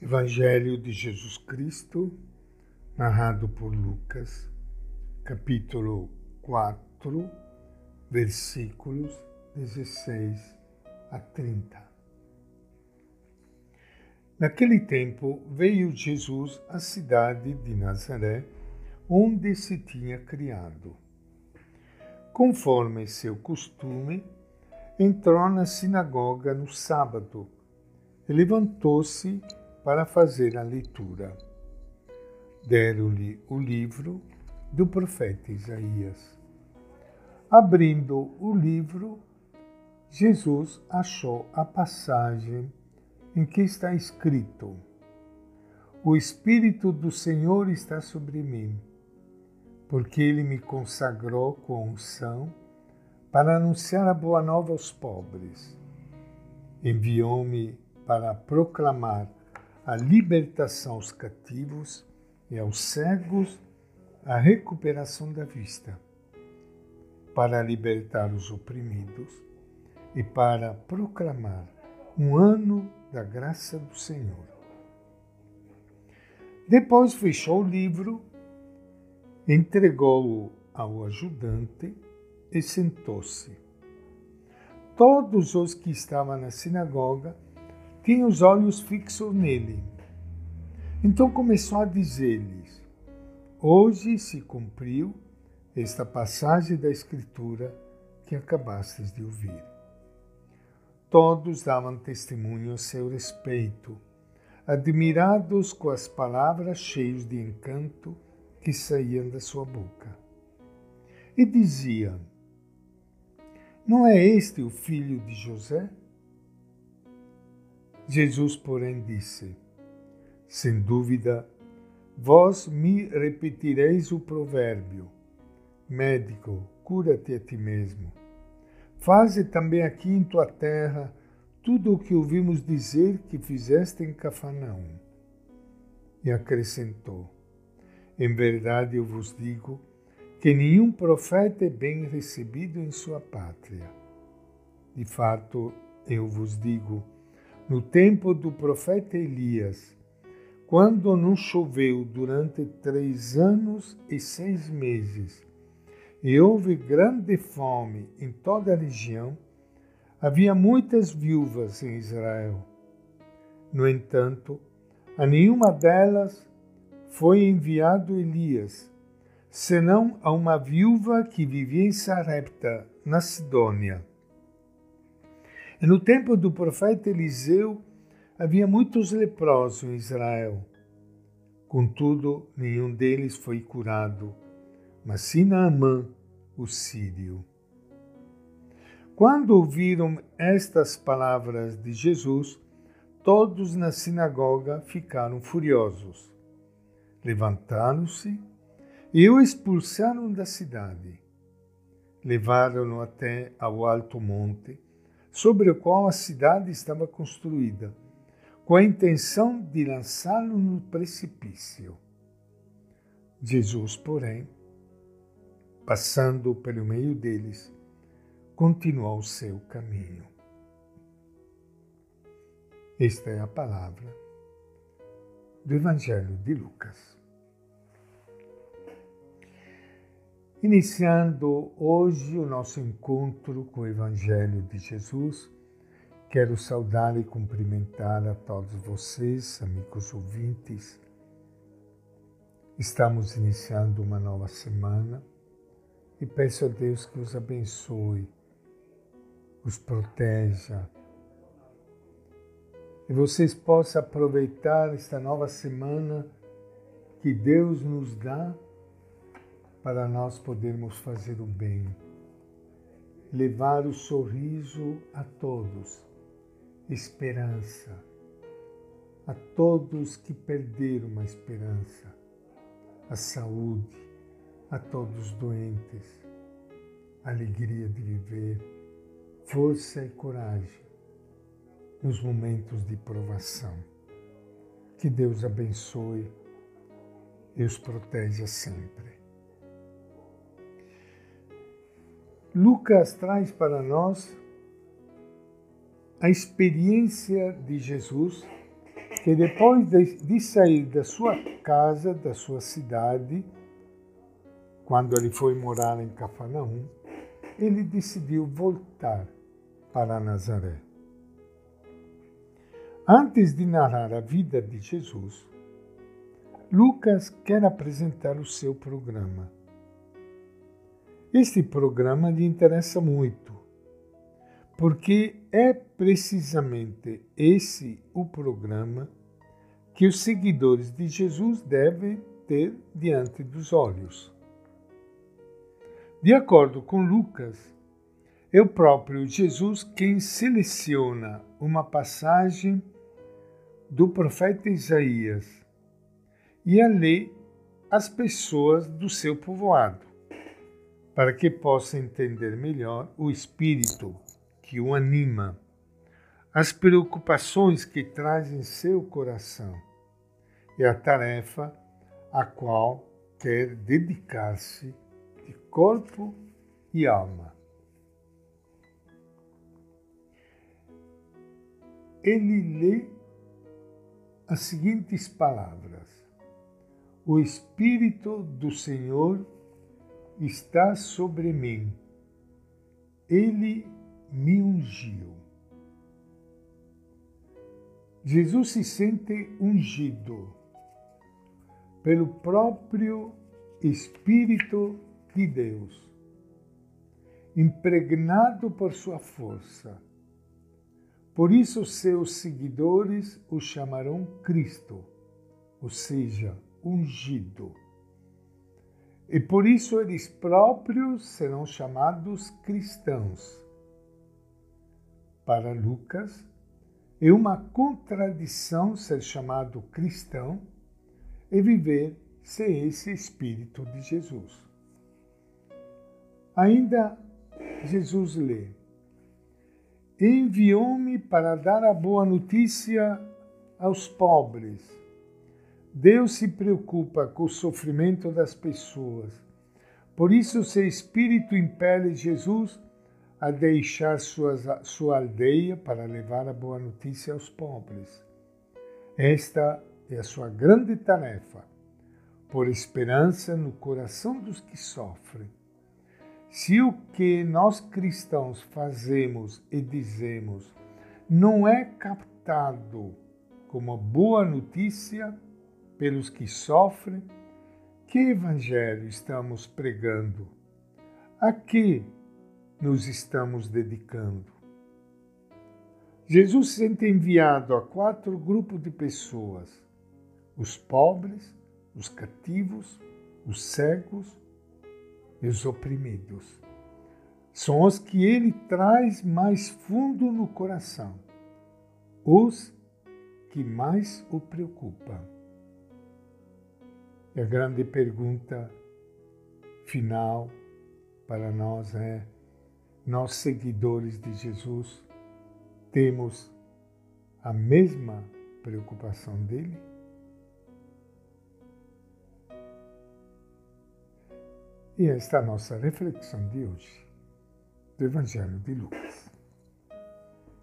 Evangelho de Jesus Cristo, narrado por Lucas, capítulo 4, versículos 16 a 30. Naquele tempo veio Jesus à cidade de Nazaré, onde se tinha criado. Conforme seu costume, entrou na sinagoga no sábado e levantou-se para fazer a leitura. Deram-lhe o livro do profeta Isaías. Abrindo o livro, Jesus achou a passagem em que está escrito: O Espírito do Senhor está sobre mim, porque ele me consagrou com unção para anunciar a boa nova aos pobres. Enviou-me para proclamar a libertação aos cativos e aos cegos a recuperação da vista, para libertar os oprimidos e para proclamar um ano da graça do Senhor. Depois fechou o livro, entregou-o ao ajudante e sentou-se. Todos os que estavam na sinagoga tinha os olhos fixos nele. Então começou a dizer-lhes: Hoje se cumpriu esta passagem da Escritura que acabastes de ouvir. Todos davam testemunho a seu respeito, admirados com as palavras cheias de encanto que saíam da sua boca. E diziam: Não é este o filho de José? Jesus, porém, disse: Sem dúvida, vós me repetireis o provérbio: Médico, cura-te a ti mesmo. Faze também aqui em tua terra tudo o que ouvimos dizer que fizeste em Cafarnaum. E acrescentou: Em verdade eu vos digo que nenhum profeta é bem recebido em sua pátria. De fato, eu vos digo, no tempo do profeta Elias, quando não choveu durante três anos e seis meses, e houve grande fome em toda a região, havia muitas viúvas em Israel. No entanto, a nenhuma delas foi enviado Elias, senão a uma viúva que vivia em Sarepta, na Sidônia. No tempo do profeta Eliseu havia muitos leprosos em Israel. Contudo, nenhum deles foi curado, mas sim o sírio. Quando ouviram estas palavras de Jesus, todos na sinagoga ficaram furiosos. Levantaram-se e o expulsaram da cidade. Levaram-no até ao alto monte sobre o qual a cidade estava construída, com a intenção de lançá-lo no precipício. Jesus, porém, passando pelo meio deles, continuou o seu caminho. Esta é a palavra do Evangelho de Lucas. Iniciando hoje o nosso encontro com o Evangelho de Jesus, quero saudar e cumprimentar a todos vocês, amigos ouvintes. Estamos iniciando uma nova semana e peço a Deus que os abençoe, os proteja e vocês possam aproveitar esta nova semana que Deus nos dá para nós podermos fazer o bem, levar o sorriso a todos, esperança, a todos que perderam a esperança, a saúde, a todos doentes, alegria de viver, força e coragem nos momentos de provação. Que Deus abençoe e os proteja sempre. Lucas traz para nós a experiência de Jesus que depois de, sair da sua casa, da sua cidade, quando ele foi morar em Cafarnaum, ele decidiu voltar para Nazaré. Antes de narrar a vida de Jesus, Lucas quer apresentar o seu programa. Este programa lhe interessa muito, porque é precisamente esse o programa que os seguidores de Jesus devem ter diante dos olhos. De acordo com Lucas, é o próprio Jesus quem seleciona uma passagem do profeta Isaías e a lê às pessoas do seu povoado, para que possa entender melhor o espírito que o anima, as preocupações que traz em seu coração e a tarefa a qual quer dedicar-se de corpo e alma. Ele lê as seguintes palavras: O Espírito do Senhor está sobre mim. Ele me ungiu. Jesus se sente ungido pelo próprio Espírito de Deus, impregnado por sua força. Por isso, seus seguidores o chamarão Cristo, ou seja, ungido. E por isso eles próprios serão chamados cristãos. Para Lucas, é uma contradição ser chamado cristão e viver sem esse Espírito de Jesus. Ainda Jesus lê: Enviou-me para dar a boa notícia aos pobres. Deus se preocupa com o sofrimento das pessoas. Por isso, seu Espírito impele Jesus a deixar sua, sua aldeia para levar a boa notícia aos pobres. Esta é a sua grande tarefa, por esperança no coração dos que sofrem se o que nós cristãos fazemos e dizemos não é captado como boa notícia pelos que sofrem, que evangelho estamos pregando? A que nos estamos dedicando? Jesus se sente enviado a quatro grupos de pessoas: os pobres, os cativos, os cegos e os oprimidos. São os que ele traz mais fundo no coração, os que mais o preocupam. E a grande pergunta final para nós é: nós, seguidores de Jesus, temos a mesma preocupação dele? E esta é a nossa reflexão de hoje do Evangelho de Lucas.